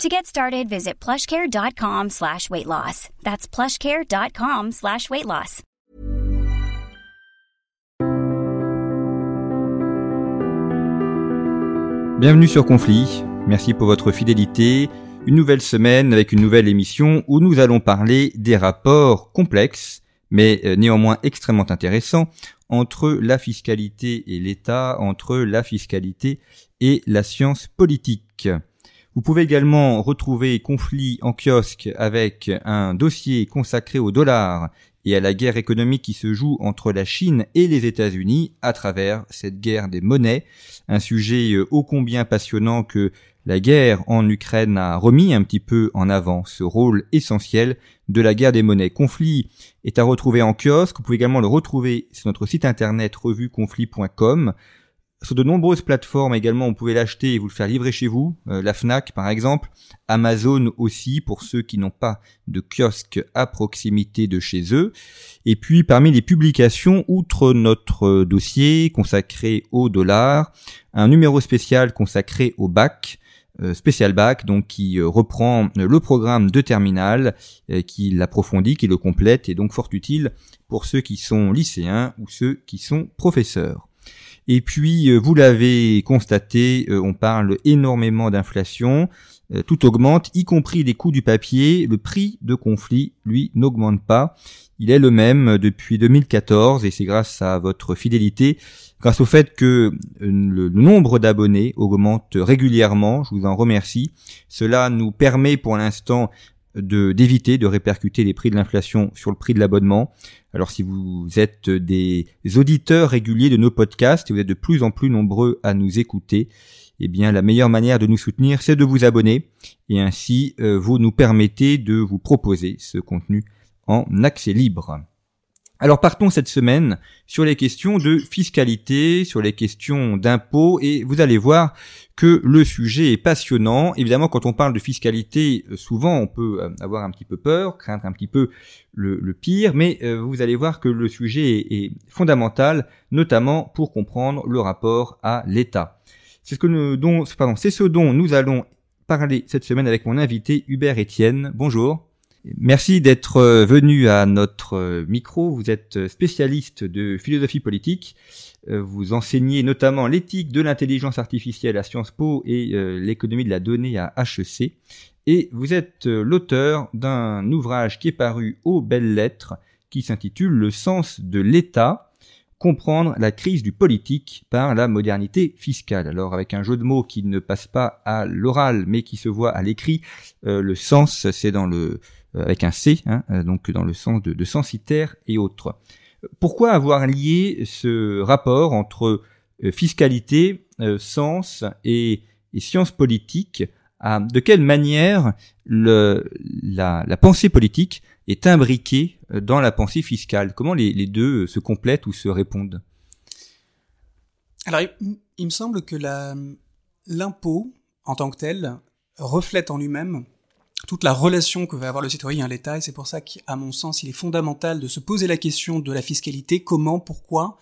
To get started, visit plushcare.com slash weight loss. That's plushcare.com slash weight loss. Bienvenue sur Conflit. Merci pour votre fidélité. Une nouvelle semaine avec une nouvelle émission où nous allons parler des rapports complexes, mais euh, néanmoins extrêmement intéressants, entre la fiscalité et l'État, entre la fiscalité et la science politique. Vous pouvez également retrouver Conflit en kiosque avec un dossier consacré au dollar et à la guerre économique qui se joue entre la Chine et les États-Unis à travers cette guerre des monnaies, un sujet euh, ô combien passionnant que la guerre en Ukraine a remis un petit peu en avant ce rôle essentiel de la guerre des monnaies. Conflit est à retrouver en kiosque, vous pouvez également le retrouver sur notre site internet revueconflit.com sur de nombreuses plateformes également, on pouvait l'acheter et vous le faire livrer chez vous. Euh, la Fnac par exemple, Amazon aussi pour ceux qui n'ont pas de kiosque à proximité de chez eux. Et puis parmi les publications, outre notre dossier consacré au dollar, un numéro spécial consacré au bac, euh, spécial bac, donc qui euh, reprend le programme de terminal, qui l'approfondit, qui le complète, et donc fort utile pour ceux qui sont lycéens ou ceux qui sont professeurs. Et puis, euh, vous l'avez constaté, euh, on parle énormément d'inflation. Euh, tout augmente, y compris les coûts du papier. Le prix de conflit, lui, n'augmente pas. Il est le même depuis 2014 et c'est grâce à votre fidélité, grâce au fait que le nombre d'abonnés augmente régulièrement. Je vous en remercie. Cela nous permet pour l'instant d'éviter de répercuter les prix de l'inflation sur le prix de l'abonnement. Alors si vous êtes des auditeurs réguliers de nos podcasts et vous êtes de plus en plus nombreux à nous écouter, eh bien la meilleure manière de nous soutenir, c'est de vous abonner et ainsi euh, vous nous permettez de vous proposer ce contenu en accès libre. Alors partons cette semaine sur les questions de fiscalité, sur les questions d'impôts, et vous allez voir que le sujet est passionnant. Évidemment, quand on parle de fiscalité, euh, souvent on peut euh, avoir un petit peu peur, craindre un petit peu le, pire, mais euh, vous allez voir que le sujet est, fondamental, notamment pour comprendre le rapport à l'État. C'est ce dont, c'est ce dont nous allons parler cette semaine avec mon invité Hubert Etienne. Bonjour. Merci d'être euh, venu à notre euh, micro. Vous êtes euh, spécialiste de philosophie politique. Vous enseignez notamment l'éthique de l'intelligence artificielle à Sciences Po et l'économie de la donnée à HEC. Et vous êtes l'auteur d'un ouvrage qui est paru aux belles lettres qui s'intitule Le sens de l'État, comprendre la crise du politique par la modernité fiscale. Alors avec un jeu de mots qui ne passe pas à l'oral mais qui se voit à l'écrit, le sens c'est dans le avec un C, hein, euh, donc dans le sens de, de censitaire et autres. Pourquoi avoir lié ce rapport entre euh, fiscalité, sens et, et sciences politiques De quelle manière le, la, la, pensée politique est imbriquée dans la pensée fiscale? Comment les, les, deux se complètent ou se répondent? Alors, il, il me semble que l'impôt, en tant que tel, reflète en lui-même toute la relation que va avoir le citoyen à l'État, et c'est pour ça qu'à mon sens, il est fondamental de se poser la question de la fiscalité, comment, pourquoi,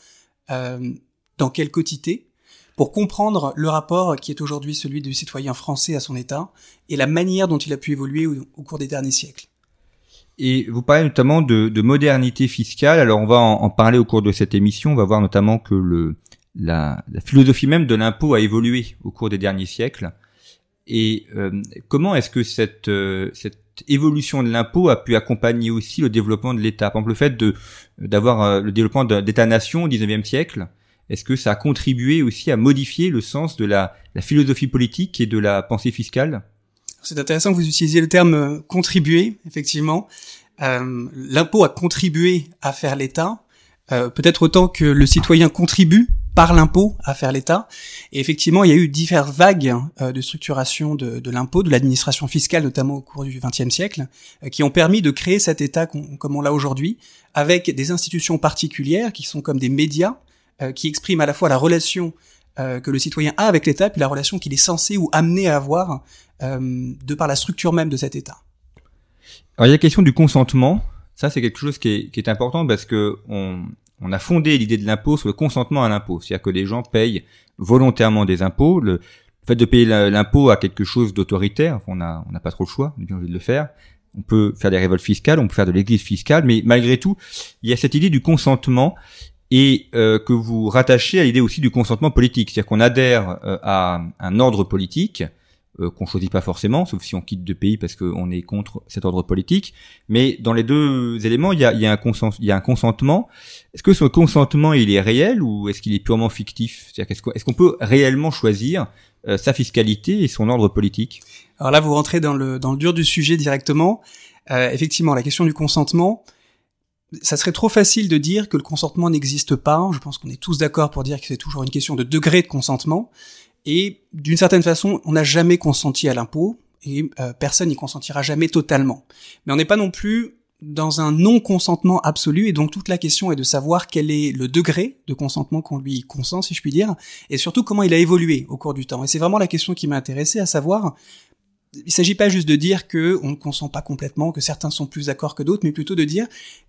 euh, dans quelle quotité, pour comprendre le rapport qui est aujourd'hui celui du citoyen français à son État, et la manière dont il a pu évoluer au, cours des derniers siècles. Et vous parlez notamment de, de modernité fiscale, alors on va en, parler au cours de cette émission, on va voir notamment que le, la, la philosophie même de l'impôt a évolué au cours des derniers siècles. Et euh, comment est-ce que cette, euh, cette évolution de l'impôt a pu accompagner aussi le développement de l'État? Par exemple, le fait de d'avoir euh, le développement d'État-nation au XIXe siècle, est-ce que ça a contribué aussi à modifier le sens de la, la philosophie politique et de la pensée fiscale? C'est intéressant que vous utilisiez le terme contribuer, effectivement. Euh, l'impôt a contribué à faire l'État, euh, peut-être autant que le citoyen contribue par l'impôt à faire l'État. Et effectivement, il y a eu diverses vagues euh, de structuration de, l'impôt, de l'administration fiscale, notamment au cours du XXe siècle, euh, qui ont permis de créer cet État comme on l'a aujourd'hui, avec des institutions particulières qui sont comme des médias, euh, qui expriment à la fois la relation que le citoyen a avec l'État, puis la relation qu'il est censé ou amené à avoir de par la structure même de cet État. Alors il y a la question du consentement. Ça, c'est quelque chose qui est, important parce que on, on a fondé l'idée de l'impôt sur le consentement à l'impôt, c'est-à-dire que les gens payent volontairement des impôts. Le, fait de payer l'impôt à quelque chose d'autoritaire, on n'a pas trop le choix, on est bien obligé de le faire. On peut faire des révoltes fiscales, on peut faire de l'église fiscale, mais malgré tout, il y a cette idée du consentement et euh, que vous rattachez à l'idée aussi du consentement politique, c'est-à-dire qu'on adhère euh, à un ordre politique euh, qu'on choisit pas forcément, sauf si on quitte de pays parce qu'on est contre cet ordre politique. Mais dans les deux éléments, il y a, y a y a un consentement. Est-ce que ce consentement, il est réel ou est-ce qu'il est purement fictif? C'est-à-dire est-ce qu'on peut réellement choisir euh, sa fiscalité et son ordre politique? Alors là, vous rentrez dans le, dans le dur du sujet directement. Euh, effectivement, la question du consentement, ça serait trop facile de dire que le consentement n'existe pas. Je pense qu'on est tous d'accord pour dire que c'est toujours une question de degré de consentement. Et d'une certaine façon, on n'a jamais consenti à l'impôt, et euh, personne n'y consentira jamais totalement. Mais on n'est pas non plus dans un non-consentement absolu, et donc toute la question est de savoir quel est le degré de consentement qu'on lui consent, si je puis dire, et surtout comment il a évolué au cours du temps. Et c'est vraiment la question qui m'a intéressé, à savoir, il s'agit pas juste de dire que on ne consent pas complètement, que certains sont plus d'accord que d'autres, mais plutôt de dire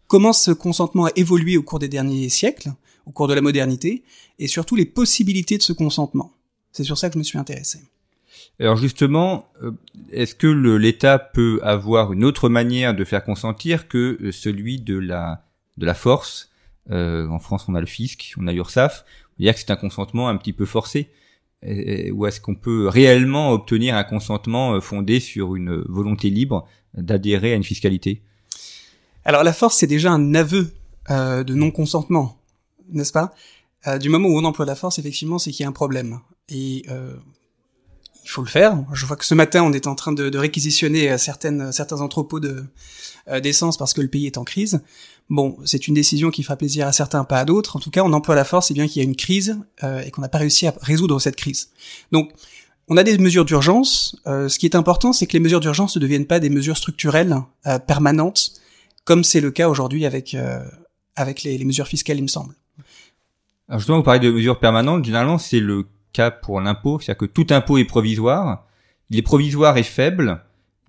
comment ce consentement a évolué au cours des derniers siècles, au cours de la modernité, et surtout les possibilités de ce consentement. C'est sur ça que je me suis intéressé. Alors justement, euh, est-ce que l'État peut avoir une autre manière de faire consentir que euh, celui de la de la force? Euh, En France, on a le fisc, on a l'URSSAF. On dire que c'est un consentement un petit peu forcé. ou est-ce qu'on peut réellement obtenir un consentement fondé sur une volonté libre d'adhérer à une fiscalité? Alors la force, c'est déjà un aveu de non-consentement, n'est-ce pas? Du moment où on emploie la force, effectivement, c'est qu'il y a un problème et euh, il faut le faire. Je vois que ce matin, on est en train de, réquisitionner euh, certaines, certains entrepôts de euh, d'essence parce que le pays est en crise. Bon, c'est une décision qui fera plaisir à certains, pas à d'autres. En tout cas, on emploie la force, c'est bien qu'il y a une crise euh, et qu'on n'a pas réussi à résoudre cette crise. Donc, on a des mesures d'urgence. Euh, ce qui est important, c'est que les mesures d'urgence ne deviennent pas des mesures structurelles euh, permanentes, comme c'est le cas aujourd'hui avec avec les, les mesures fiscales, il me semble. Alors justement, vous parlez de mesures permanentes. Généralement, c'est le cas pour l'impôt, c'est-à-dire que tout impôt est provisoire, il est provisoire et faible,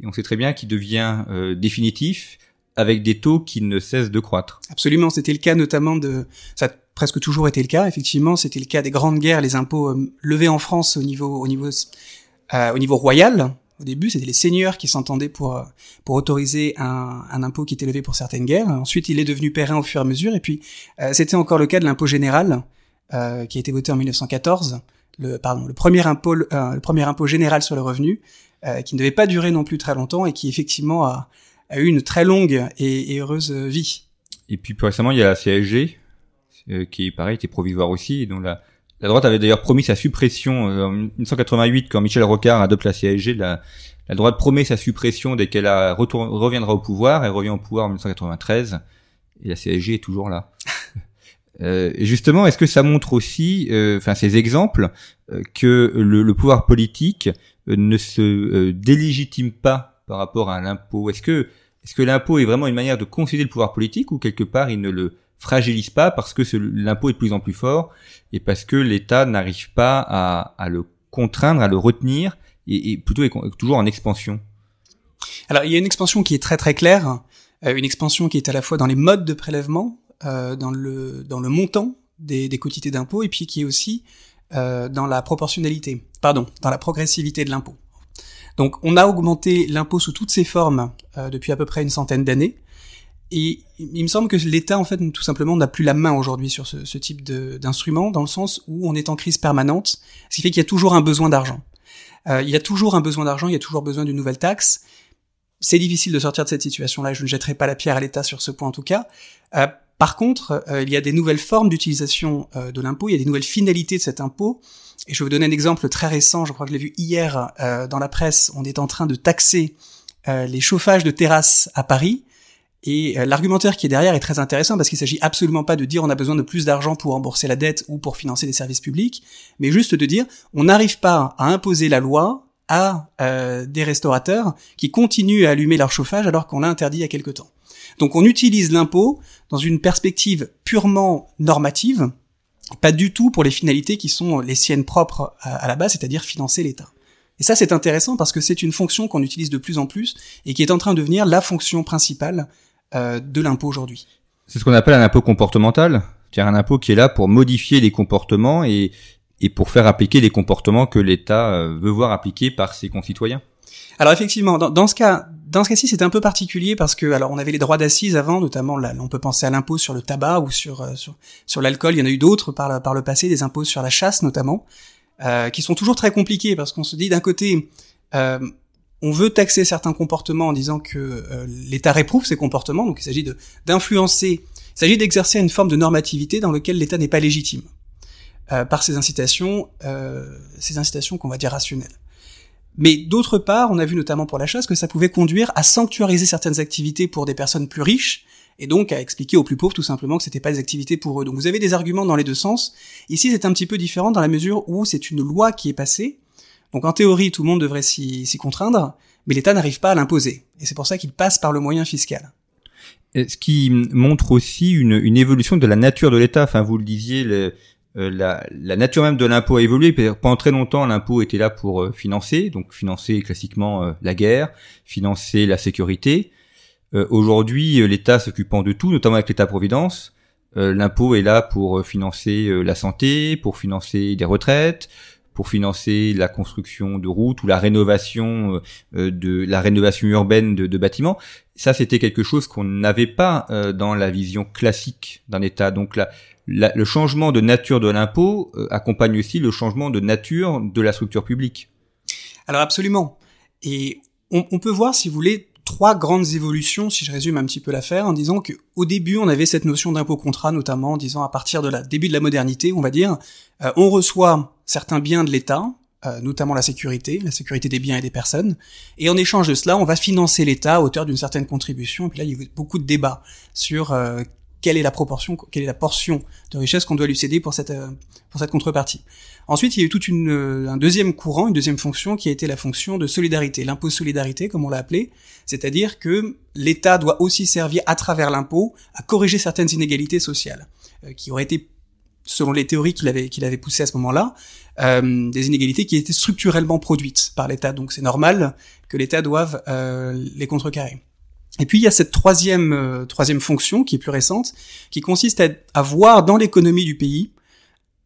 et on sait très bien qu'il devient euh, définitif avec des taux qui ne cessent de croître. Absolument, c'était le cas notamment de... Ça a presque toujours été le cas, effectivement, c'était le cas des grandes guerres, les impôts euh, levés en France au niveau, au niveau, euh, au niveau royal. Au début, c'était les seigneurs qui s'entendaient pour, pour autoriser un, un, impôt qui était levé pour certaines guerres. Ensuite, il est devenu périn au fur et à mesure. Et puis, c'était encore le cas de l'impôt général, qui a été voté en 1914, le, pardon, le premier impôt, euh, le premier impôt général sur le revenu, euh, qui ne devait pas durer non plus très longtemps et qui effectivement a, a eu une très longue et, et, heureuse vie. Et puis plus récemment, il y a la CSG, euh, qui pareil était provisoire aussi, et dont la, la droite avait d'ailleurs promis sa suppression en 1988 quand Michel Rocard adopte la CSG. La, la droite promet sa suppression dès qu'elle reviendra au pouvoir. Elle revient au pouvoir en 1993 et la CSG est toujours là. Euh, justement, est-ce que ça montre aussi, euh, enfin ces exemples, euh, que le, pouvoir politique ne se délégitime pas par rapport à l'impôt Est-ce que est-ce que l'impôt est vraiment une manière de concéder le pouvoir politique ou quelque part il ne le fragilise pas parce que l'impôt est de plus en plus fort et parce que l'État n'arrive pas à, à, le contraindre, à le retenir et, et plutôt est toujours en expansion? Alors il y a une expansion qui est très très claire, une expansion qui est à la fois dans les modes de prélèvement, euh, dans le dans le montant des, des quotités d'impôt et puis qui est aussi euh, dans la proportionnalité, pardon, dans la progressivité de l'impôt. Donc on a augmenté l'impôt sous toutes ses formes euh, depuis à peu près une centaine d'années. Et il me semble que l'État, en fait, tout simplement, n'a plus la main aujourd'hui sur ce, ce type d'instrument, dans le sens où on est en crise permanente, ce qui fait qu'il y a toujours un besoin d'argent. Euh, il y a toujours un besoin d'argent, il y a toujours besoin d'une nouvelle taxe. C'est difficile de sortir de cette situation-là, je ne jetterai pas la pierre à l'État sur ce point en tout cas. Euh, par contre, euh, il y a des nouvelles formes d'utilisation euh, de l'impôt, il y a des nouvelles finalités de cet impôt. Et je vais vous donner un exemple très récent, je crois que je l'ai vu hier euh, dans la presse, on est en train de taxer les chauffages de terrasses à Paris. Et l'argumentaire qui est derrière est très intéressant parce qu'il s'agit absolument pas de dire on a besoin de plus d'argent pour rembourser la dette ou pour financer des services publics, mais juste de dire on n'arrive pas à imposer la loi à euh, des restaurateurs qui continuent à allumer leur chauffage alors qu'on l'a interdit il y a quelque temps. Donc on utilise l'impôt dans une perspective purement normative, pas du tout pour les finalités qui sont les siennes propres à la base, c'est-à-dire financer l'État. Et ça, c'est intéressant parce que c'est une fonction qu'on utilise de plus en plus et qui est en train de devenir la fonction principale euh, de l'impôt aujourd'hui. C'est ce qu'on appelle un impôt comportemental, c'est-à-dire un impôt qui est là pour modifier les comportements et, et pour faire appliquer les comportements que l'État euh, veut voir appliqués par ses concitoyens. Alors effectivement, dans, dans ce cas, dans ce cas-ci, c'est un peu particulier parce que alors on avait les droits d'assises avant, notamment là, on peut penser à l'impôt sur le tabac ou sur euh, sur, sur l'alcool. Il y en a eu d'autres par, par le passé, des impôts sur la chasse notamment. Euh, qui sont toujours très compliqués parce qu'on se dit d'un côté, euh, on veut taxer certains comportements en disant que euh, l'État réprouve ces comportements, donc il s'agit d'influencer, il s'agit d'exercer une forme de normativité dans lequel l'État n'est pas légitime par ces incitations, ces incitations qu'on va dire rationnelles. Mais d'autre part, on a vu notamment pour la chasse que ça pouvait conduire à sanctuariser certaines activités pour des personnes plus riches et donc à expliquer aux plus pauvres tout simplement que c'était pas des activités pour eux. Donc vous avez des arguments dans les deux sens. Ici, c'est un petit peu différent dans la mesure où c'est une loi qui est passée. Donc en théorie, tout le monde devrait s'y contraindre, mais l'État n'arrive pas à l'imposer. Et c'est pour ça qu'il passe par le moyen fiscal. Ce qui montre aussi une, une évolution de la nature de l'État. Enfin, vous le disiez, le, euh, la, la, nature même de l'impôt a évolué. Pendant très longtemps, l'impôt était là pour euh, financer, donc financer classiquement euh, la guerre, financer la sécurité. Euh, aujourd'hui, euh, l'État s'occupant de tout, notamment avec l'État-providence, euh, l'impôt est là pour financer la santé, pour financer des retraites, pour financer la construction de routes ou la rénovation de la rénovation urbaine de, de bâtiments. Ça, c'était quelque chose qu'on n'avait pas dans la vision classique d'un État. Donc la, le changement de nature de l'impôt accompagne aussi le changement de nature de la structure publique. Alors absolument. Et on, on peut voir, si vous voulez, trois grandes évolutions, si je résume un petit peu l'affaire, en disant que au début on avait cette notion d'impôt contrat, notamment en disant à partir de la début de la modernité, on va dire, euh, on reçoit certains biens de l'État, euh, notamment la sécurité, la sécurité des biens et des personnes, et en échange de cela, on va financer l'État à hauteur d'une certaine contribution. Et puis là, il y a eu beaucoup de débats sur euh, quelle est la proportion, quelle est la portion de richesse qu'on doit lui céder pour cette pour cette contrepartie. Ensuite, il y a eu tout euh, un deuxième courant, une deuxième fonction qui a été la fonction de solidarité, l'impôt solidarité comme on l'a appelé, c'est-à-dire que l'État doit aussi servir à travers l'impôt à corriger certaines inégalités sociales euh, qui auraient été selon les théories qu'il avait qu'il avait poussées à ce moment-là, euh, des inégalités qui étaient structurellement produites par l'État. Donc c'est normal que l'État doive euh, les contrecarrer. Et puis il y a cette troisième euh, troisième fonction qui est plus récente, qui consiste à, à voir dans l'économie du pays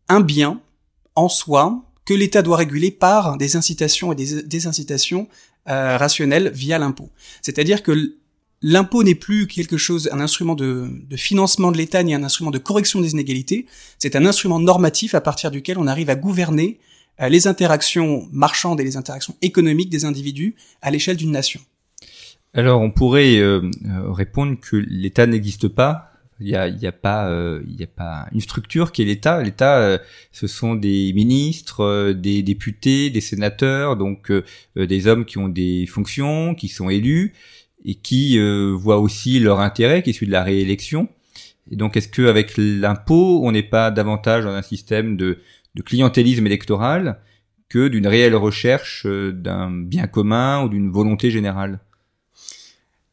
un bien en soi que l'État doit réguler par des incitations et des désincitations euh, rationnelles via l'impôt. C'est-à-dire que l'impôt n'est plus quelque chose, un instrument de, financement de l'État ni un instrument de correction des inégalités. C'est un instrument normatif à partir duquel on arrive à gouverner euh, les interactions marchandes et les interactions économiques des individus à l'échelle d'une nation. Alors on pourrait euh, répondre que l'État n'existe pas, il y a, pas, euh, a pas une structure qui est l'État. L'État, euh, ce sont des ministres, euh, des députés, des sénateurs, donc des hommes qui ont des fonctions, qui sont élus et qui voient aussi leur intérêt, qui est celui de la réélection. Et donc, est-ce que avec l'impôt, on n'est pas davantage dans un système de clientélisme électoral que d'une réelle recherche d'un bien commun ou d'une volonté générale?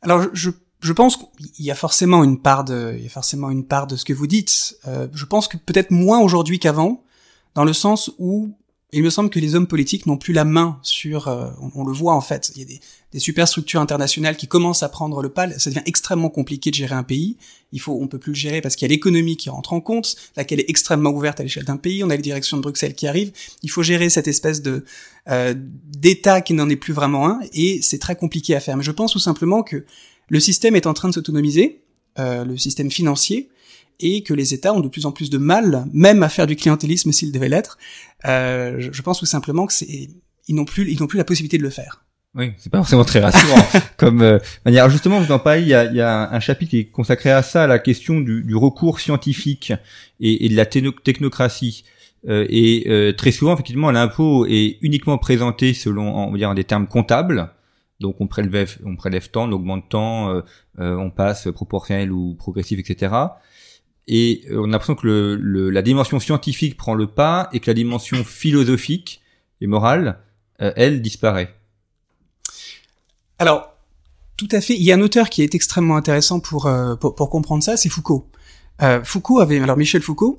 Alors, je je pense qu'il y a forcément une part de, il y a forcément une part de ce que vous dites. Euh, je pense que peut-être moins aujourd'hui qu'avant, dans le sens où il me semble que les hommes politiques n'ont plus la main sur, euh, on, le voit en fait, il y a des, des superstructures internationales qui commencent à prendre le pas. Ça devient extrêmement compliqué de gérer un pays. Il faut, on peut plus le gérer parce qu'il y a l'économie qui rentre en compte, laquelle est extrêmement ouverte à l'échelle d'un pays. On a les directions de Bruxelles qui arrivent. Il faut gérer cette espèce de euh, d'État qui n'en est plus vraiment un, et c'est très compliqué à faire. Mais je pense tout simplement que le système est en train de s'autonomiser, euh, le système financier, et que les États ont de plus en plus de mal, même à faire du clientélisme s'ils devaient l'être. Euh, je, pense tout simplement que c'est ils n'ont plus ils n'ont plus la possibilité de le faire. Oui, c'est pas forcément très rassurant. comme euh, manière, justement, vous en parlez, il y a, il y a un chapitre qui est consacré à ça, à la question du, du recours scientifique et, et de la technocratie. Euh, et euh, très souvent, effectivement, l'impôt est uniquement présenté selon, on va dire, des termes comptables Donc on prélève, on prélève tant, on augmente tant, on passe proportionnel ou progressif, etc. Et on a l'impression que le, la dimension scientifique prend le pas et que la dimension philosophique et morale, elle, disparaît. Alors, tout à fait. Il y a un auteur qui est extrêmement intéressant pour, pour, pour comprendre ça, c'est Foucault. Euh, Foucault avait, alors Michel Foucault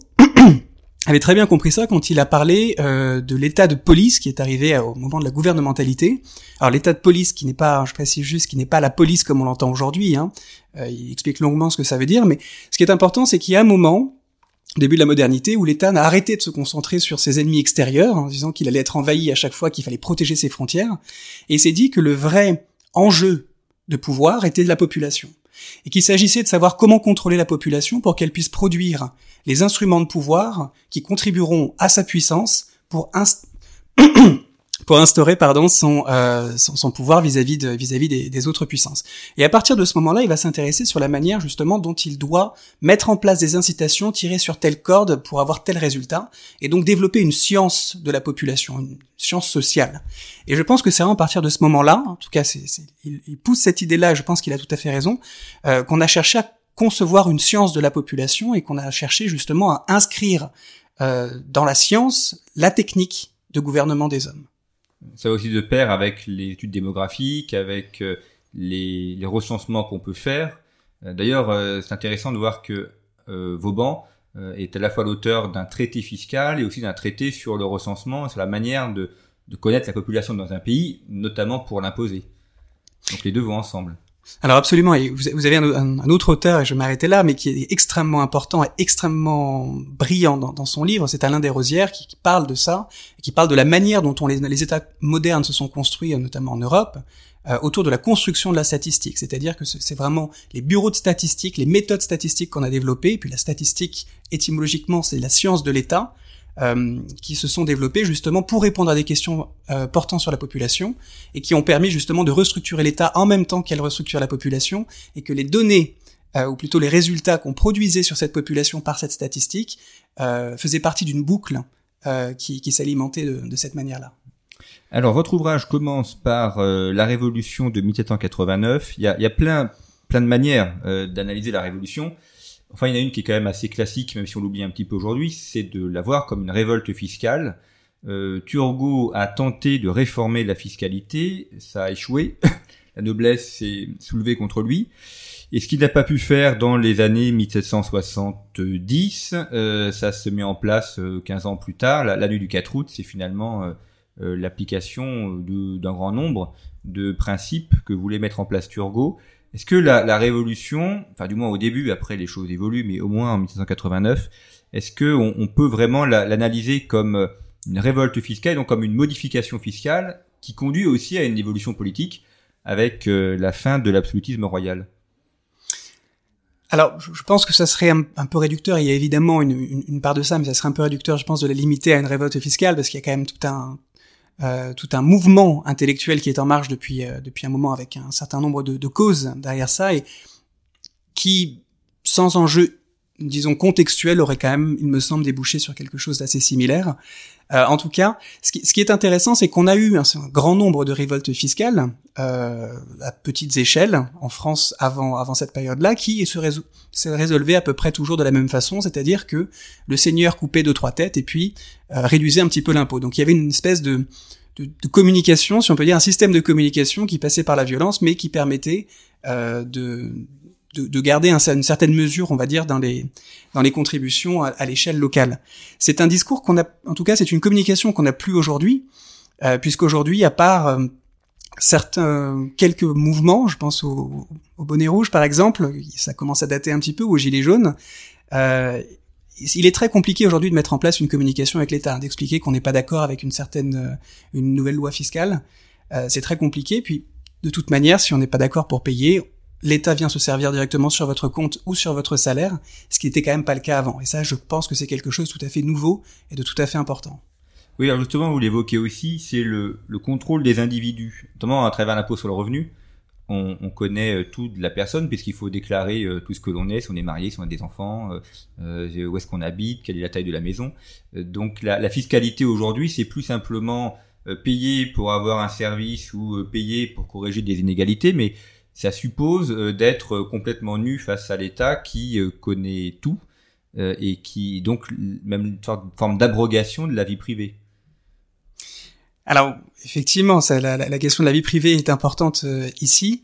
avait très bien compris ça quand il a parlé euh, de l'état de police qui est arrivé au moment de la gouvernementalité. Alors l'état de police qui n'est pas, je précise juste, qui n'est pas la police comme on l'entend aujourd'hui. Hein. Euh, il explique longuement ce que ça veut dire, mais ce qui est important, c'est qu'il y a un moment, début de la modernité, où l'État n'a arrêté de se concentrer sur ses ennemis extérieurs, en disant qu'il allait être envahi à chaque fois, qu'il fallait protéger ses frontières, et s'est dit que le vrai enjeu de pouvoir était la population et qu'il s'agissait de savoir comment contrôler la population pour qu'elle puisse produire les instruments de pouvoir qui contribueront à sa puissance pour pour instaurer pardon son, euh, son, pouvoir vis-à-vis de vis-à-vis des, autres puissances. Et à partir de ce moment-là, il va s'intéresser sur la manière justement dont il doit mettre en place des incitations tirées sur telle corde pour avoir tel résultat, et donc développer une science de la population, une science sociale. Et je pense que c'est vraiment à partir de ce moment-là, en tout cas, c'est, il, il, pousse cette idée-là, je pense qu'il a tout à fait raison, euh, qu'on a cherché à concevoir une science de la population et qu'on a cherché justement à inscrire euh, dans la science la technique de gouvernement des hommes ça va aussi de pair avec les études démographiques, avec euh, les, recensements qu'on peut faire. Euh, d'ailleurs, euh, c'est intéressant de voir que Vauban est à la fois l'auteur d'un traité fiscal et aussi d'un traité sur le recensement, sur la manière de connaître la population dans un pays, notamment pour l'imposer. Donc les deux vont ensemble. Alors absolument, et vous avez un, autre auteur, et je m'arrêter là, mais qui est extrêmement important et extrêmement brillant dans, son livre, c'est Alain Desrosières qui, qui, parle de ça, et qui parle de la manière dont on les, États modernes se sont construits, notamment en Europe, euh, autour de la construction de la statistique. C'est-à-dire que c'est vraiment les bureaux de statistiques, les méthodes statistiques qu'on a développées, et puis la statistique, étymologiquement, c'est la science de l'État, euh, qui se sont développés justement pour répondre à des questions euh, portant sur la population et qui ont permis justement de restructurer l'État en même temps qu'elle restructure la population et que les données euh, ou plutôt les résultats qu'on produisait sur cette population par cette statistique faisaient partie d'une boucle qui, qui s'alimentait de, de, cette manière-là. Alors votre ouvrage commence par la révolution de 1789. Il y a, il y a plein plein de manières d'analyser la révolution. Enfin, il y en a une qui est quand même assez classique, même si on l'oublie un petit peu aujourd'hui, c'est de la voir comme une révolte fiscale. Euh, Turgot a tenté de réformer la fiscalité, ça a échoué. la noblesse s'est soulevée contre lui. Et ce qu'il n'a pas pu faire dans les années 1770, euh, ça se met en place 15 euh, ans plus tard. La, nuit du 4 août, c'est finalement l'application d'un grand nombre de principes que voulait mettre en place Turgot est-ce que la, la, révolution, enfin du moins au début, après les choses évoluent, mais au moins en 1789, est-ce que on, peut vraiment l'analyser comme euh, une révolte fiscale, donc comme une modification fiscale qui conduit aussi à une évolution politique avec euh, la fin de l'absolutisme royal? Alors, je pense que ça serait un, peu réducteur. Il y a évidemment une, une, une, part de ça, mais ça serait un peu réducteur, je pense, de la limiter à une révolte fiscale, parce qu'il y a quand même tout un euh, tout un mouvement intellectuel qui est en marche depuis euh, depuis un moment avec un certain nombre de, de, causes derrière ça et qui sans enjeu disons contextuel aurait quand même il me semble débouché sur quelque chose d'assez similaire euh, en tout cas, ce qui, ce qui est intéressant, c'est qu'on a eu un, grand nombre de révoltes fiscales euh, à petites échelles en France avant, avant cette période-là, qui se, résolvaient à peu près toujours de la même façon, c'est-à-dire que le seigneur coupait deux trois têtes et puis euh, réduisait un petit peu l'impôt. Donc il y avait une espèce de, de, de, communication, si on peut dire, un système de communication qui passait par la violence, mais qui permettait euh, de de, de garder un, une certaine mesure, on va dire, dans les dans les contributions à, l'échelle locale. C'est un discours qu'on a, en tout cas, c'est une communication qu'on n'a plus aujourd'hui, euh, puisqu'aujourd'hui, à part euh, certains quelques mouvements, je pense au, au, bonnet rouge par exemple, ça commence à dater un petit peu, ou au gilet jaune. Euh, il est très compliqué aujourd'hui de mettre en place une communication avec l'État, d'expliquer qu'on n'est pas d'accord avec une certaine, une nouvelle loi fiscale. Euh, c'est très compliqué. Puis, de toute manière, si on n'est pas d'accord pour payer, l'État vient se servir directement sur votre compte ou sur votre salaire, ce qui n'était quand même pas le cas avant. Et ça, je pense que c'est quelque chose de tout à fait nouveau et de tout à fait important. Oui, alors justement, vous l'évoquez aussi, c'est le, contrôle des individus, notamment à travers l'impôt sur le revenu. On, connaît euh, tout de la personne puisqu'il faut déclarer euh, tout ce que l'on est, si on est marié, si on a des enfants, euh, où est-ce qu'on habite, quelle est la taille de la maison. donc la, la fiscalité aujourd'hui, c'est plus simplement payer pour avoir un service ou payer pour corriger des inégalités, mais ça suppose d'être complètement nu face à l'État qui connaît tout et qui donc même une forme d'abrogation de la vie privée. Alors effectivement, ça, la, la, question de la vie privée est importante ici.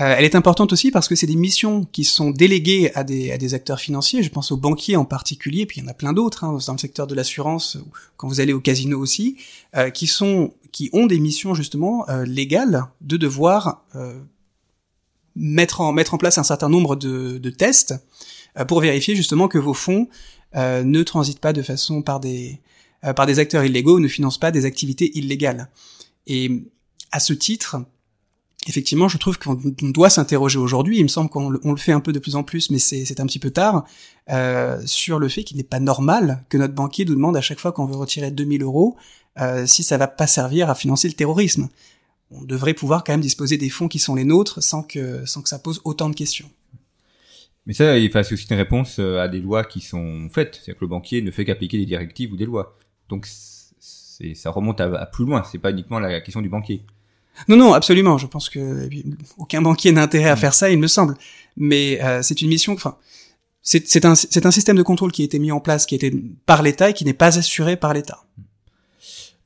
Euh, elle est importante aussi parce que c'est des missions qui sont déléguées à des, à des acteurs financiers. Je pense aux banquiers en particulier, puis il y en a plein d'autres hein, dans le secteur de l'assurance, quand vous allez au casino aussi, euh, qui sont, qui ont des missions justement euh, légales de devoir mettre en mettre en place un certain nombre de, de tests pour vérifier justement que vos fonds ne transitent pas de façon par des par des acteurs illégaux, ne financent pas des activités illégales. Et à ce titre, effectivement, je trouve qu'on doit s'interroger aujourd'hui, il me semble qu'on le, fait un peu de plus en plus, mais c'est un petit peu tard, euh, sur le fait qu'il n'est pas normal que notre banquier nous demande à chaque fois qu'on veut retirer 2000 euros euh, si ça va pas servir à financer le terrorisme. On devrait pouvoir quand même disposer des fonds qui sont les nôtres sans que, sans que ça pose autant de questions. Mais ça, il faut aussi une réponse euh, à des lois qui sont faites. C'est-à-dire que le banquier ne fait qu'appliquer des directives ou des lois. Donc, ça remonte à, à plus loin. C'est pas uniquement la question du banquier. Non, non, absolument. Je pense que aucun banquier n'a intérêt à mm. faire ça, il me semble. Mais euh, c'est une mission. Enfin, c'est un, un système de contrôle qui a été mis en place, qui a été par l'État et qui n'est pas assuré par l'État.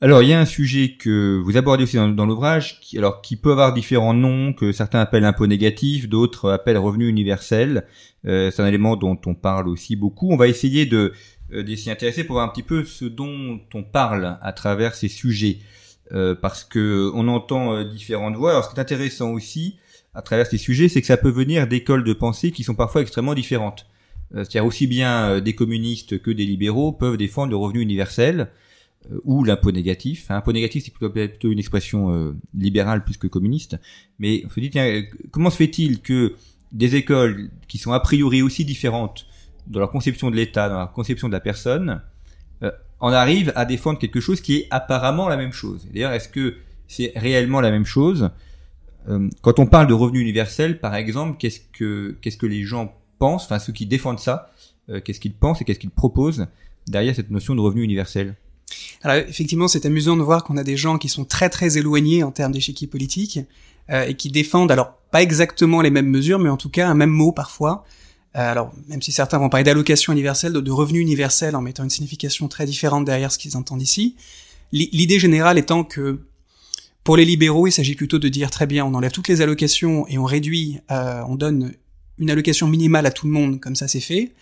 Alors, il y a un sujet que vous abordez aussi dans, l'ouvrage, qui, alors qui peut avoir différents noms, que certains appellent impôt négatif, d'autres appellent revenu universel. Euh, c'est un élément dont on parle aussi beaucoup. On va essayer de euh, s'y intéresser pour voir un petit peu ce dont on parle à travers ces sujets. Euh, parce que on entend euh, différentes voix. Alors ce qui est intéressant aussi à travers ces sujets, c'est que ça peut venir d'écoles de pensée qui sont parfois extrêmement différentes. C'est-à-dire aussi bien des communistes que des libéraux peuvent défendre le revenu universel ou l'impôt négatif. Hein, impôt négatif, c'est plutôt, une expression libérale plus que communiste. Mais on se dit, tiens, comment se fait-il que des écoles qui sont a priori aussi différentes dans leur conception de l'État, dans leur conception de la personne, on arrive à défendre quelque chose qui est apparemment la même chose? D'ailleurs, est-ce que c'est réellement la même chose? Euh, Quand on parle de revenu universel, par exemple, qu'est-ce que qu'est-ce que les gens pensent, enfin ceux qui défendent ça, euh, qu'est-ce qu'ils pensent et qu'est-ce qu'ils proposent derrière cette notion de revenu universel? Alors effectivement, c'est amusant de voir qu'on a des gens qui sont très très éloignés en termes d'échiquier politique euh, et qui défendent alors pas exactement les mêmes mesures, mais en tout cas un même mot parfois. Euh, alors, même si certains vont parler d'allocation universelle, de, revenu universel, en mettant une signification très différente derrière ce qu'ils entendent ici, l'idée générale étant que pour les libéraux, il s'agit plutôt de dire très bien, on enlève toutes les allocations et on réduit, euh, on donne une allocation minimale à tout le monde, comme ça c'est fait.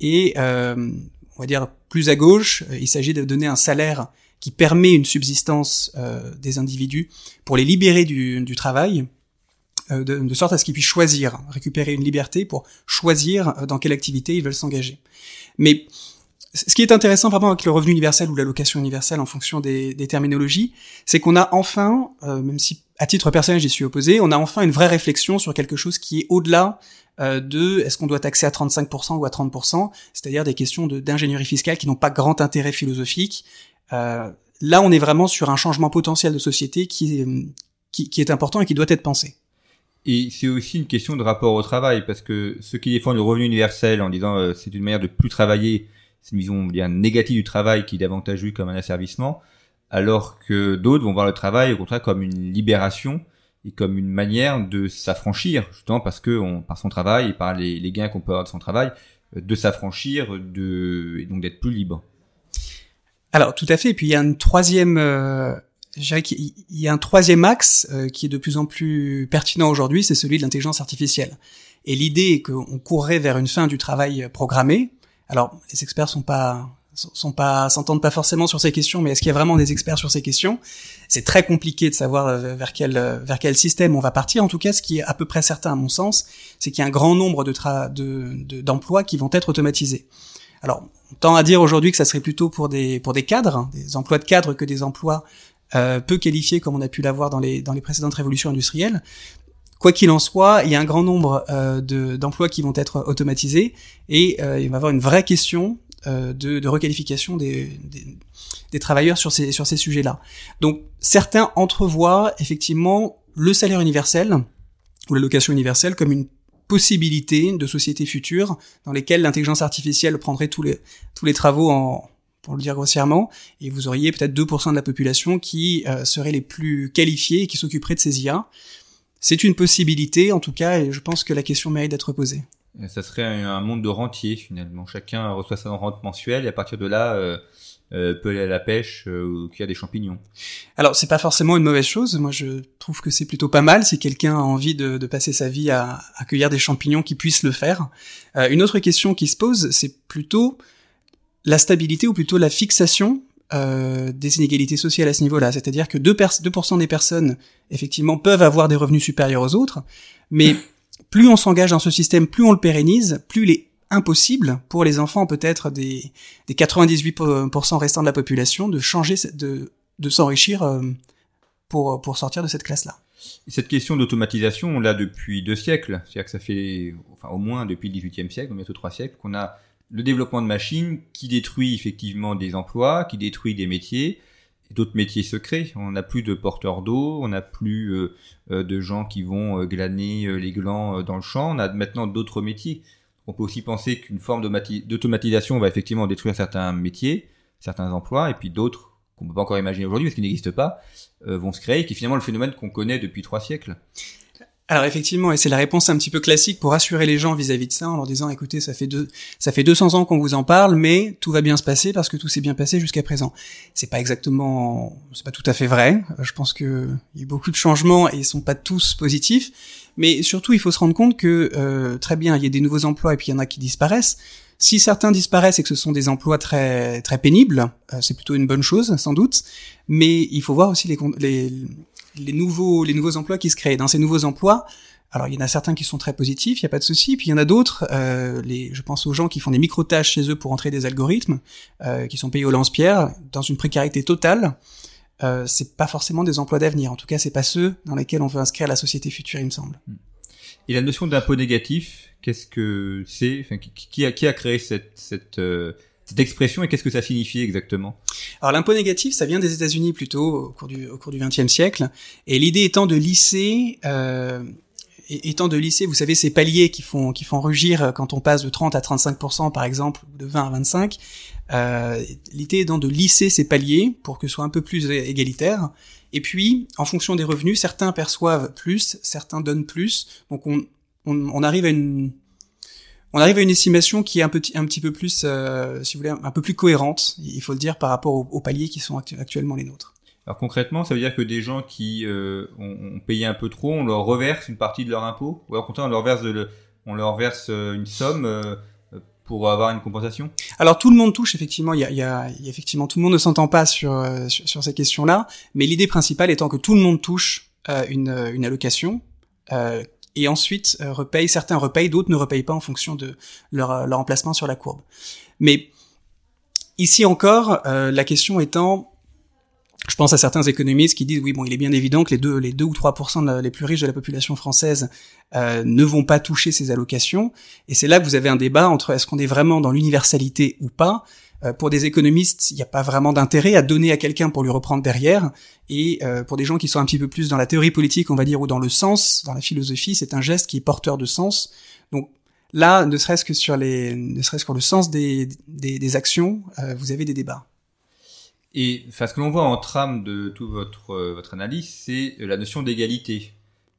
Et euh, on va dire plus à gauche, il s'agit de donner un salaire qui permet une subsistance des individus pour les libérer du, du travail euh, de, sorte à ce qu'ils puissent choisir, récupérer une liberté pour choisir euh, dans quelle activité ils veulent s'engager. Mais ce qui est intéressant vraiment avec le revenu universel ou l'allocation universelle en fonction des, terminologies, c'est qu'on a enfin, euh, même si à titre personnel j'y suis opposé, on a enfin une vraie réflexion sur quelque chose qui est au-delà de est-ce qu'on doit taxer à 35% ou à 30%, c'est-à-dire des questions d'ingénierie fiscale qui n'ont pas grand intérêt philosophique. là, on est vraiment sur un changement potentiel de société qui, qui est important et qui doit être pensé. Et c'est aussi une question de rapport au travail, parce que ceux qui défendent le revenu universel en disant euh, c'est une manière de plus travailler, c'est une vision bien négative du travail qui est davantage vue comme un asservissement, alors que d'autres vont voir le travail au contraire comme une libération et comme une manière de s'affranchir, justement parce que on, par son travail et par les, gains qu'on peut avoir de son travail, euh, de s'affranchir, de et donc d'être plus libre. Alors tout à fait. Et puis il y a une troisième euh, qu'il y a un troisième axe euh, qui est de plus en plus pertinent aujourd'hui, c'est celui de l'intelligence artificielle. Et l'idée est qu'on courrait vers une fin du travail programmé. Alors, les experts sont pas sont pas s'entendent pas forcément sur ces questions, mais est-ce qu'il y a vraiment des experts sur ces questions? C'est très compliqué de savoir euh, vers quel euh, vers quel système on va partir. En tout cas, ce qui est à peu près certain à mon sens, c'est qu'il y a un grand nombre de d'emplois de, qui vont être automatisés. Alors, on tend à dire aujourd'hui que ça serait plutôt pour des pour des cadres, des emplois de cadres que des emplois euh, peu qualifiés comme on a pu l'avoir dans les, dans les précédentes révolutions industrielles. Quoi qu'il en soit, il y a un grand nombre euh, d'emplois qui vont être automatisés et euh, il va y avoir une vraie question de, de, requalification des, des, des, travailleurs sur ces, sur ces sujets-là. Donc certains entrevoient effectivement le salaire universel ou la location universelle comme une possibilité de société future dans lesquelles l'intelligence artificielle prendrait tous les, tous les travaux en, pour le dire grossièrement, et vous auriez peut-être 2% de la population qui euh, seraient les plus qualifiés et qui s'occuperaient de ces IA. C'est une possibilité, en tout cas, et je pense que la question mérite d'être posée. Ça serait un monde de rentiers, finalement. Chacun reçoit sa rente mensuelle, et à partir de là, euh, euh, peut aller à la pêche euh, ou qu'il y a des champignons. Alors c'est pas forcément une mauvaise chose. Moi je trouve que c'est plutôt pas mal si quelqu'un a envie de, de, passer sa vie à, à cueillir des champignons qui puissent le faire. Euh, une autre question qui se pose, c'est plutôt la stabilité ou plutôt la fixation euh, des inégalités sociales à ce niveau-là. C'est-à-dire que 2%, 2 des personnes effectivement peuvent avoir des revenus supérieurs aux autres, mais plus on s'engage dans ce système, plus on le pérennise, plus les impossible pour les enfants peut-être des, des 98% restants de la population de changer, de, de s'enrichir euh, pour, pour sortir de cette classe-là. Cette question d'automatisation, on l'a depuis deux siècles, c'est-à-dire que ça fait, enfin au moins depuis le XVIIIe siècle, bientôt trois siècles, qu'on a le développement de machines qui détruit effectivement des emplois, qui détruit des métiers, d'autres métiers secrets. On n'a plus de porteurs d'eau, on n'a plus euh, euh, de gens qui vont glaner les glands dans le champ, on a maintenant d'autres métiers. On peut aussi penser qu'une forme d'automatisation va effectivement détruire certains métiers, certains emplois, et puis d'autres qu'on ne peut pas encore imaginer aujourd'hui parce qu'ils n'existent pas, euh, vont se créer, qui est finalement le phénomène qu'on connaît depuis trois siècles. Alors effectivement, et c'est la réponse un petit peu classique pour rassurer les gens vis-à-vis de ça, en leur disant, écoutez, ça fait deux, ça fait 200 ans qu'on vous en parle, mais tout va bien se passer parce que tout s'est bien passé jusqu'à présent. C'est pas exactement, c'est pas tout à fait vrai. Je pense que il y a beaucoup de changements et ils sont pas tous positifs. Mais surtout, il faut se rendre compte que euh, très bien, il y a des nouveaux emplois et puis il y en a qui disparaissent. Si certains disparaissent et que ce sont des emplois très très pénibles, euh, c'est plutôt une bonne chose sans doute. Mais il faut voir aussi les les nouveaux les nouveaux emplois qui se créent. Dans ces nouveaux emplois, alors il y en a certains qui sont très positifs, il y a pas de souci, puis il y en a d'autres, euh, les, je pense aux gens qui font des micro-tâches chez eux pour entrer des algorithmes, euh, qui sont payés au lance-pierre, dans une précarité totale. Euh, c'est pas forcément des emplois d'avenir. En tout cas, c'est pas ceux dans lesquels on veut inscrire la société future, il me semble. Et la notion d'impôt négatif, qu'est-ce que c'est? Enfin, qui, a, qui a créé cette, cette, euh, cette expression et qu'est-ce que ça signifie exactement? Alors l'impôt négatif, ça vient des États-Unis plutôt au cours du au cours du XXe siècle, et l'idée étant de lisser euh, étant de lisser, vous savez, ces paliers qui font qui font rugir quand on passe de 30 à 35 par exemple, ou de 20 à 25. Euh, L'idée étant de lisser ces paliers pour que ce soit un peu plus égalitaire. Et puis, en fonction des revenus, certains perçoivent plus, certains donnent plus. Donc on, on, on arrive à une on arrive à une estimation qui est un petit un petit peu plus, euh, si vous voulez, un peu plus cohérente, il faut le dire, par rapport aux, aux paliers qui sont actuellement les nôtres. Alors concrètement, ça veut dire que des gens qui euh, ont, payé un peu trop, on leur reverse une partie de leur impôt, ou alors contraire, on leur verse, de on leur verse euh, une somme euh, pour avoir une compensation? Alors tout le monde touche effectivement. Il y a, il y a, effectivement tout le monde ne s'entend pas sur, sur, sur ces questions-là, mais l'idée principale étant que tout le monde touche une, une allocation. Et ensuite repaye, certains repayent, d'autres ne repayent pas en fonction de leur, leur emplacement sur la courbe. Mais ici encore, la question étant je pense à certains économistes qui disent oui bon il est bien évident que les deux les deux ou trois les plus riches de la population française euh, ne vont pas toucher ces allocations et c'est là que vous avez un débat entre est-ce qu'on est vraiment dans l'universalité ou pas euh, pour des économistes, il n'y a pas vraiment d'intérêt à donner à quelqu'un pour lui reprendre derrière. Et euh, pour des gens qui sont un petit peu plus dans la théorie politique, on va dire, ou dans le sens, dans la philosophie, c'est un geste qui est porteur de sens. Donc là, ne serait-ce que sur les, ne serait-ce que le sens des, des, des actions, vous avez des débats. Et enfin, ce que l'on voit en trame de toute votre, euh, votre analyse, c'est la notion d'égalité.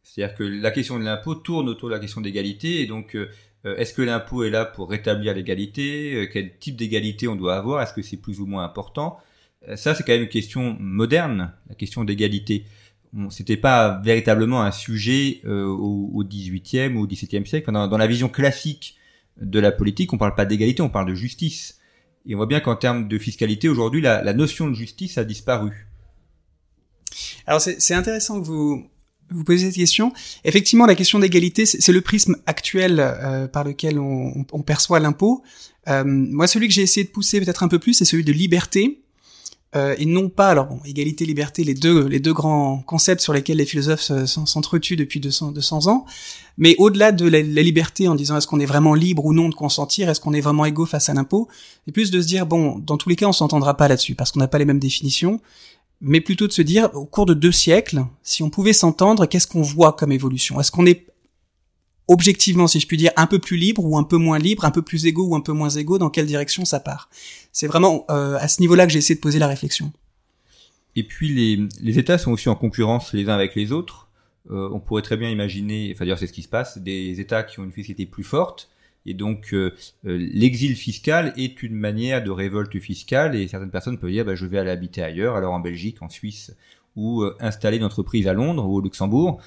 C'est-à-dire que la question de l'impôt tourne autour de la question d'égalité. Et donc, euh, est-ce que l'impôt est là pour rétablir l'égalité euh, Quel type d'égalité on doit avoir Est-ce que c'est plus ou moins important Ça, c'est quand même une question moderne, la question d'égalité. Bon, C'était pas véritablement un sujet au, au 18e ou au 17e siècle. Dans, la vision classique de la politique, on parle pas d'égalité, on parle de justice. Et on voit bien qu'en termes de fiscalité, aujourd'hui, la, notion de justice a disparu. Alors c'est intéressant que vous vous posez cette question. Effectivement, la question d'égalité, c'est le prisme actuel euh, par lequel on, on perçoit l'impôt. Euh, moi, celui que j'ai essayé de pousser peut-être un peu plus, c'est celui de liberté. Euh, et non pas, alors bon, égalité, liberté, les deux, les deux grands concepts sur lesquels les philosophes s'entretuent depuis 200, 200 ans, mais au-delà de la, liberté en disant est-ce qu'on est vraiment libre ou non de consentir, est-ce qu'on est vraiment égaux face à l'impôt, c'est plus de se dire, bon, dans tous les cas, on s'entendra pas là-dessus, parce qu'on n'a pas les mêmes définitions, mais plutôt de se dire, au cours de deux siècles, si on pouvait s'entendre, qu'est-ce qu'on voit comme évolution? Est-ce qu'on est objectivement, si je puis dire, un peu plus libre ou un peu moins libre, un peu plus égaux ou un peu moins égaux, dans quelle direction ça part? C'est vraiment euh, à ce niveau-là que j'ai essayé de poser la réflexion. Et puis les, les États sont aussi en concurrence les uns avec les autres. Euh, on pourrait très bien imaginer, enfin dire c'est ce qui se passe, des États qui ont une fiscalité plus forte, et donc euh, euh, l'exil fiscal est une manière de révolte fiscale, et certaines personnes peuvent dire bah, je vais aller habiter ailleurs, alors en Belgique, en Suisse, ou installer une entreprise à Londres ou au Luxembourg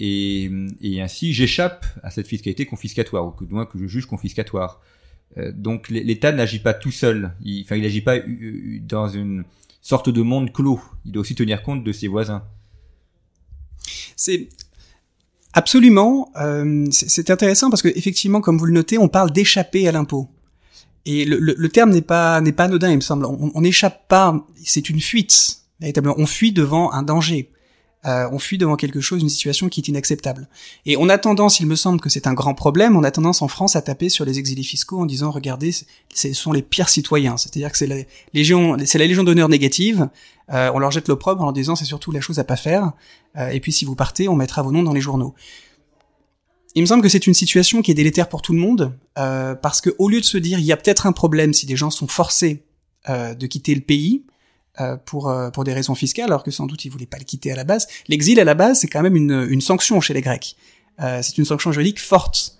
et, ainsi j'échappe à cette fiscalité confiscatoire, ou du moins que je juge confiscatoire. Euh, donc l'État n'agit pas tout seul, il, enfin il n'agit pas dans une sorte de monde clos, il doit aussi tenir compte de ses voisins. C'est absolument, euh, c'est intéressant parce que effectivement, comme vous le notez, on parle d'échapper à l'impôt. Et le, le, terme n'est pas n'est pas anodin, il me semble. On n'échappe pas, c'est une fuite. Véritablement, on fuit devant un danger euh, on fuit devant quelque chose, une situation qui est inacceptable. Et on a tendance, il me semble que c'est un grand problème, on a tendance en France à taper sur les exilés fiscaux en disant regardez, ce sont les pires citoyens, c'est-à-dire que c'est la légion, c'est la légion d'honneur négative. Euh, on leur jette l'opprobre en leur disant c'est surtout la chose à pas faire. Euh, et puis si vous partez, on mettra vos noms dans les journaux. Il me semble que c'est une situation qui est délétère pour tout le monde, euh, parce que au lieu de se dire il y a peut-être un problème si des gens sont forcés de quitter le pays, euh, pour euh, pour des raisons fiscales, alors que sans doute ils voulaient pas le quitter à la base. L'exil à la base, c'est quand même une, une sanction chez les Grecs. Euh, c'est une sanction juridique forte.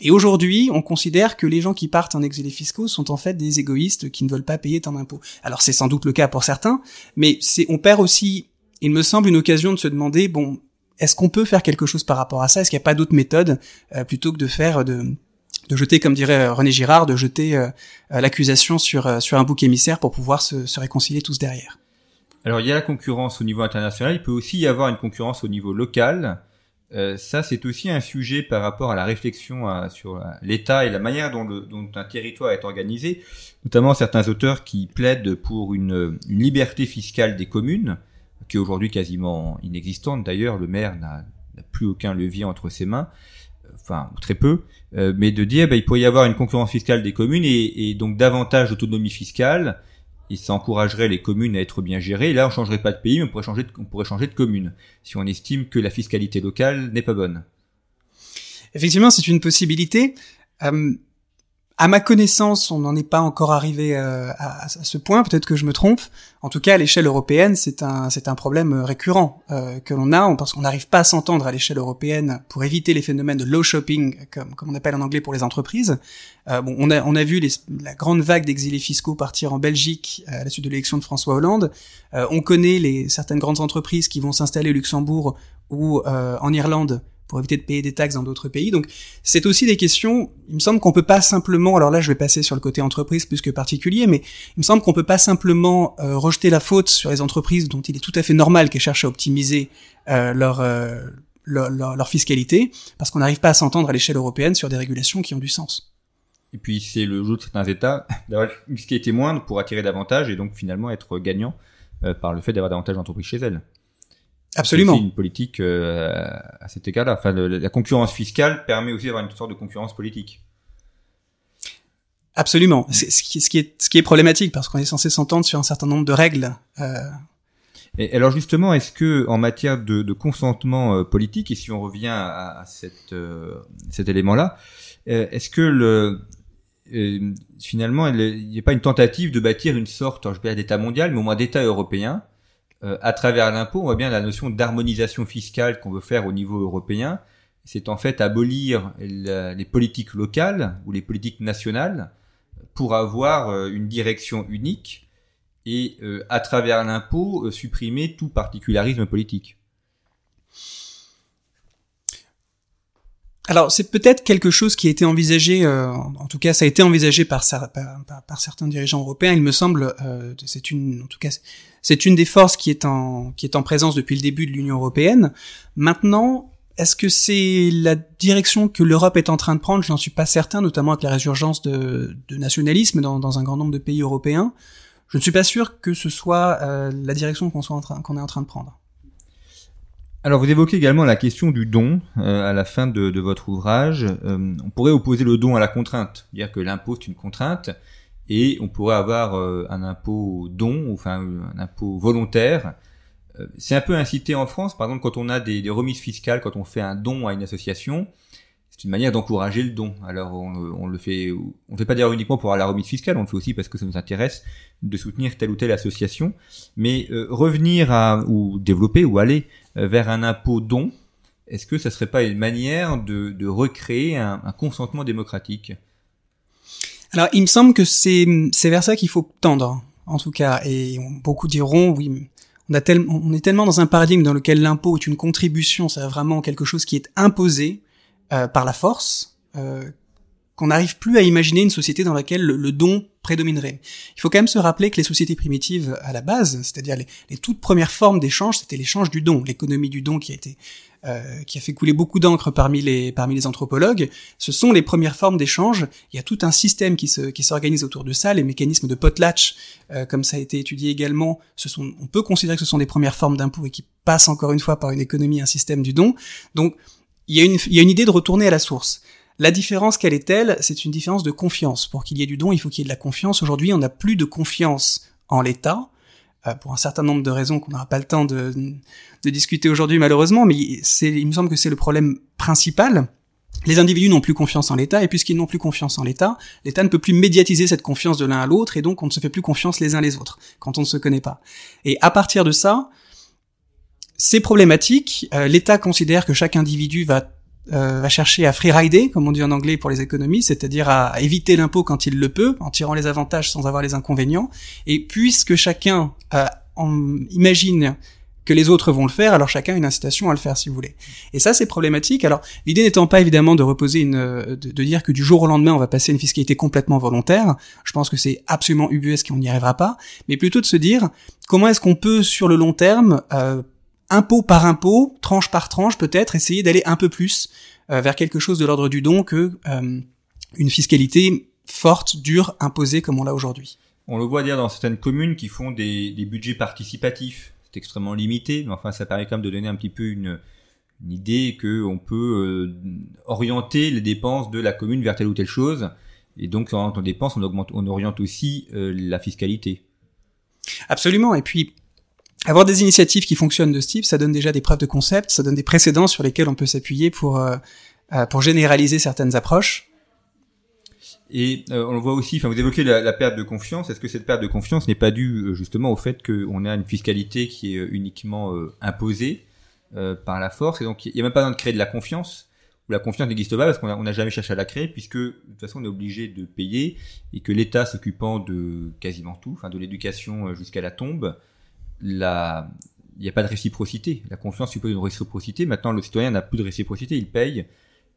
Et aujourd'hui, on considère que les gens qui partent en exilé fiscaux sont en fait des égoïstes qui ne veulent pas payer tant d'impôts. Alors c'est sans doute le cas pour certains, mais c'est on perd aussi, il me semble, une occasion de se demander bon, est-ce qu'on peut faire quelque chose par rapport à ça? Est-ce qu'il n'y a pas d'autres méthodes plutôt que de faire de de jeter, comme dirait René Girard, de jeter euh, euh, l'accusation sur, euh, sur un bouc émissaire pour pouvoir se, réconcilier tous derrière. Alors il y a la concurrence au niveau international, il peut aussi y avoir une concurrence au niveau local. Euh, ça, c'est aussi un sujet par rapport à la réflexion sur l'État et la manière dont, un territoire est organisé, notamment certains auteurs qui plaident pour une, une liberté fiscale des communes, qui est aujourd'hui quasiment inexistante. D'ailleurs, le maire n'a plus aucun levier entre ses mains enfin très peu, euh, mais de dire bah, il pourrait y avoir une concurrence fiscale des communes et, et donc davantage d'autonomie fiscale, et ça encouragerait les communes à être bien gérées. Là, on changerait pas de pays, mais on pourrait changer de, on pourrait changer de commune si on estime que la fiscalité locale n'est pas bonne. Effectivement, c'est une possibilité. Euh, à ma connaissance, on n'en est pas encore arrivé euh, à, ce point. Peut-être que je me trompe. En tout cas, à l'échelle européenne, c'est un c'est un problème récurrent euh, que l'on a parce qu'on n'arrive pas à s'entendre à l'échelle européenne pour éviter les phénomènes de low shopping, comme on appelle en anglais pour les entreprises. Euh, bon, on a on a vu la grande vague d'exilés fiscaux partir en Belgique à la suite de l'élection de François Hollande. on connaît les certaines grandes entreprises qui vont s'installer au Luxembourg ou en Irlande pour éviter de payer des taxes dans d'autres pays. Donc c'est aussi des questions, il me semble qu'on peut pas simplement, alors là je vais passer sur le côté entreprise plus que particulier, mais il me semble qu'on peut pas simplement euh, rejeter la faute sur les entreprises dont il est tout à fait normal qu'elles cherchent à optimiser euh, leur, euh, leur, leur, fiscalité, parce qu'on n'arrive pas à s'entendre à l'échelle européenne sur des régulations qui ont du sens. Et puis c'est le jeu de certains États d'avoir une fiscalité moindre pour attirer davantage et donc finalement être gagnant par le fait d'avoir davantage d'entreprises chez elles. Absolument. C'est une politique euh, à cet égard-là. Enfin, la concurrence fiscale permet aussi d'avoir une sorte de concurrence politique. Absolument. Ce qui, ce, qui est, ce qui est problématique parce qu'on est censé s'entendre sur un certain nombre de règles. Euh... Et alors justement, est-ce que en matière de, de consentement euh, politique, et si on revient à, à cette, euh, cet élément-là, euh, est-ce que le finalement il n'y a pas une tentative de bâtir une sorte, je vais d'État mondial, mais au moins d'État européen euh, à travers l'impôt, on voit bien la notion d'harmonisation fiscale qu'on veut faire au niveau européen. C'est en fait abolir les politiques locales ou les politiques nationales pour avoir euh, une direction unique et euh, à travers l'impôt supprimer tout particularisme politique. Alors c'est peut-être quelque chose qui a été envisagé, euh, en tout cas ça a été envisagé par, certains dirigeants européens. Il me semble, euh, c'est une, en tout cas c'est une des forces qui est en qui est en présence depuis le début de l'Union européenne. Maintenant, est-ce que c'est la direction que l'Europe est en train de prendre? Je n'en suis pas certain, notamment avec la résurgence de, nationalisme dans, un grand nombre de pays européens. Je ne suis pas sûr que ce soit euh, la direction qu'on soit qu'on est en train de prendre. Alors vous évoquez également la question du don euh, à la fin de, de votre ouvrage. Euh, on pourrait opposer le don à la contrainte, dire que l'impôt c'est une contrainte, et on pourrait avoir euh, un impôt don, enfin un impôt volontaire. c'est un peu incité en France, par exemple quand on a des, des, remises fiscales, quand on fait un don à une association, c'est une manière d'encourager le don. Alors on, on le fait, on fait pas d'ailleurs uniquement pour avoir la remise fiscale, on le fait aussi parce que ça nous intéresse de soutenir telle ou telle association. Mais euh, revenir à ou développer ou aller euh, vers un impôt don, est-ce que ça serait pas une manière de, recréer un, consentement démocratique? Alors il me semble que c'est vers ça qu'il faut tendre, en tout cas. Et beaucoup diront oui. On est tellement dans un paradigme dans lequel l'impôt est une contribution, c'est vraiment quelque chose qui est imposé, euh, par la force, euh, qu'on n'arrive plus à imaginer une société dans laquelle le, don prédominerait. Il faut quand même se rappeler que les sociétés primitives à la base, c'est-à-dire les, toutes premières formes d'échange, c'était l'échange du don, l'économie du don qui a été euh, qui a fait couler beaucoup d'encre parmi les parmi les anthropologues. Ce sont les premières formes d'échange. Il y a tout un système qui se qui s'organise autour de ça, les mécanismes de potlatch, euh, comme ça a été étudié également. Ce sont on peut considérer que ce sont des premières formes d'impôt et qui passent encore une fois par une économie, un système du don. Donc il y, a une, il y a une idée de retourner à la source. La différence, quelle est-elle C'est une différence de confiance. Pour qu'il y ait du don, il faut qu'il y ait de la confiance. Aujourd'hui, on n'a plus de confiance en l'État, euh, pour un certain nombre de raisons qu'on n'aura pas le temps de, discuter aujourd'hui malheureusement, mais il me semble que c'est le problème principal. Les individus n'ont plus confiance en l'État, et puisqu'ils n'ont plus confiance en l'État, l'État ne peut plus médiatiser cette confiance de l'un à l'autre, et donc on ne se fait plus confiance les uns les autres, quand on ne se connaît pas. Et à partir de ça, c'est problématique. Euh, L'État considère que chaque individu va euh, va chercher à freerider, comme on dit en anglais pour les économies, c'est-à-dire à éviter l'impôt quand il le peut, en tirant les avantages sans avoir les inconvénients. Et puisque chacun euh, imagine que les autres vont le faire, alors chacun a une incitation à le faire si vous voulez. Et ça c'est problématique. Alors l'idée n'étant pas évidemment de reposer une, de, de, dire que du jour au lendemain on va passer une fiscalité complètement volontaire. Je pense que c'est absolument ubuesque et on n'y arrivera pas. Mais plutôt de se dire comment est-ce qu'on peut sur le long terme euh, impôt par impôt, tranche par tranche peut-être, essayer d'aller un peu plus euh, vers quelque chose de l'ordre du don que euh, une fiscalité forte, dure, imposée comme on l'a aujourd'hui. On le voit dire dans certaines communes qui font des, des budgets participatifs. C'est extrêmement limité, mais enfin ça permet quand même de donner un petit peu une, une idée qu'on peut euh, orienter les dépenses de la commune vers telle ou telle chose. Et donc en orientant les dépenses, on, augmente, on oriente aussi la fiscalité. Absolument. Et puis avoir des initiatives qui fonctionnent de ce type, ça donne déjà des preuves de concept, ça donne des précédents sur lesquels on peut s'appuyer pour euh, euh, pour généraliser certaines approches. Et euh, on le voit aussi, enfin vous évoquez la, perte de confiance. Est-ce que cette perte de confiance n'est pas due justement au fait qu'on a une fiscalité qui est uniquement imposée par la force? Et donc il n'y a même pas besoin de créer de la confiance ou la confiance n'existe pas parce qu'on n'a jamais cherché à la créer puisque de toute façon on est obligé de payer et que l'État s'occupant de quasiment tout, enfin de l'éducation jusqu'à la tombe, il n'y a pas de réciprocité. La confiance suppose une réciprocité. Maintenant, le citoyen n'a plus de réciprocité. Il paye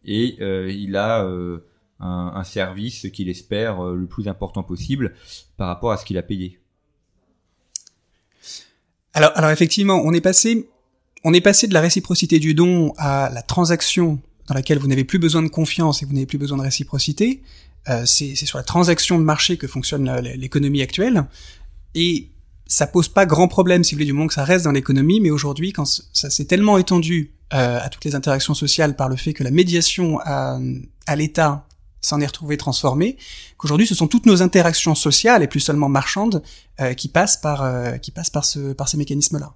et euh, il a euh, un, service qu'il espère euh, le plus important possible par rapport à ce qu'il a payé. Alors, alors effectivement, on est passé, on est passé de la réciprocité du don à la transaction dans laquelle vous n'avez plus besoin de confiance et vous n'avez plus besoin de réciprocité. C'est sur la transaction de marché que fonctionne l'économie actuelle. Et ça pose pas grand problème, si vous voulez, du moment que ça reste dans l'économie, mais aujourd'hui, quand ça s'est tellement étendu euh, à toutes les interactions sociales par le fait que la médiation à, l'État s'en est retrouvée transformée, qu'aujourd'hui, ce sont toutes nos interactions sociales, et plus seulement marchandes, euh, qui passent par, euh, qui passent par, ce, par ces mécanismes-là.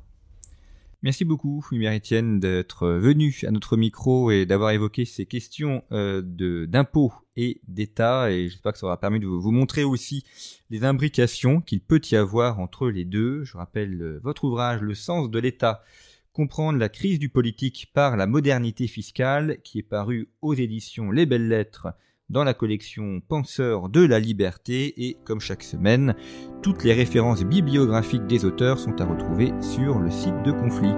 Merci beaucoup, Lumière Etienne, d'être venu à notre micro et d'avoir évoqué ces questions euh, d'impôts et d'État. Et j'espère que ça aura permis de vous montrer aussi les imbrications qu'il peut y avoir entre les deux. Je rappelle euh, votre ouvrage Le sens de l'État, comprendre la crise du politique par la modernité fiscale, qui est paru aux éditions Les Belles Lettres dans la collection Penseurs de la liberté et comme chaque semaine, toutes les références bibliographiques des auteurs sont à retrouver sur le site de Conflit.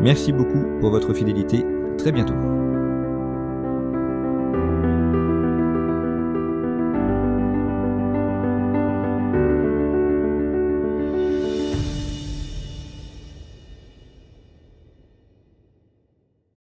Merci beaucoup pour votre fidélité, très bientôt.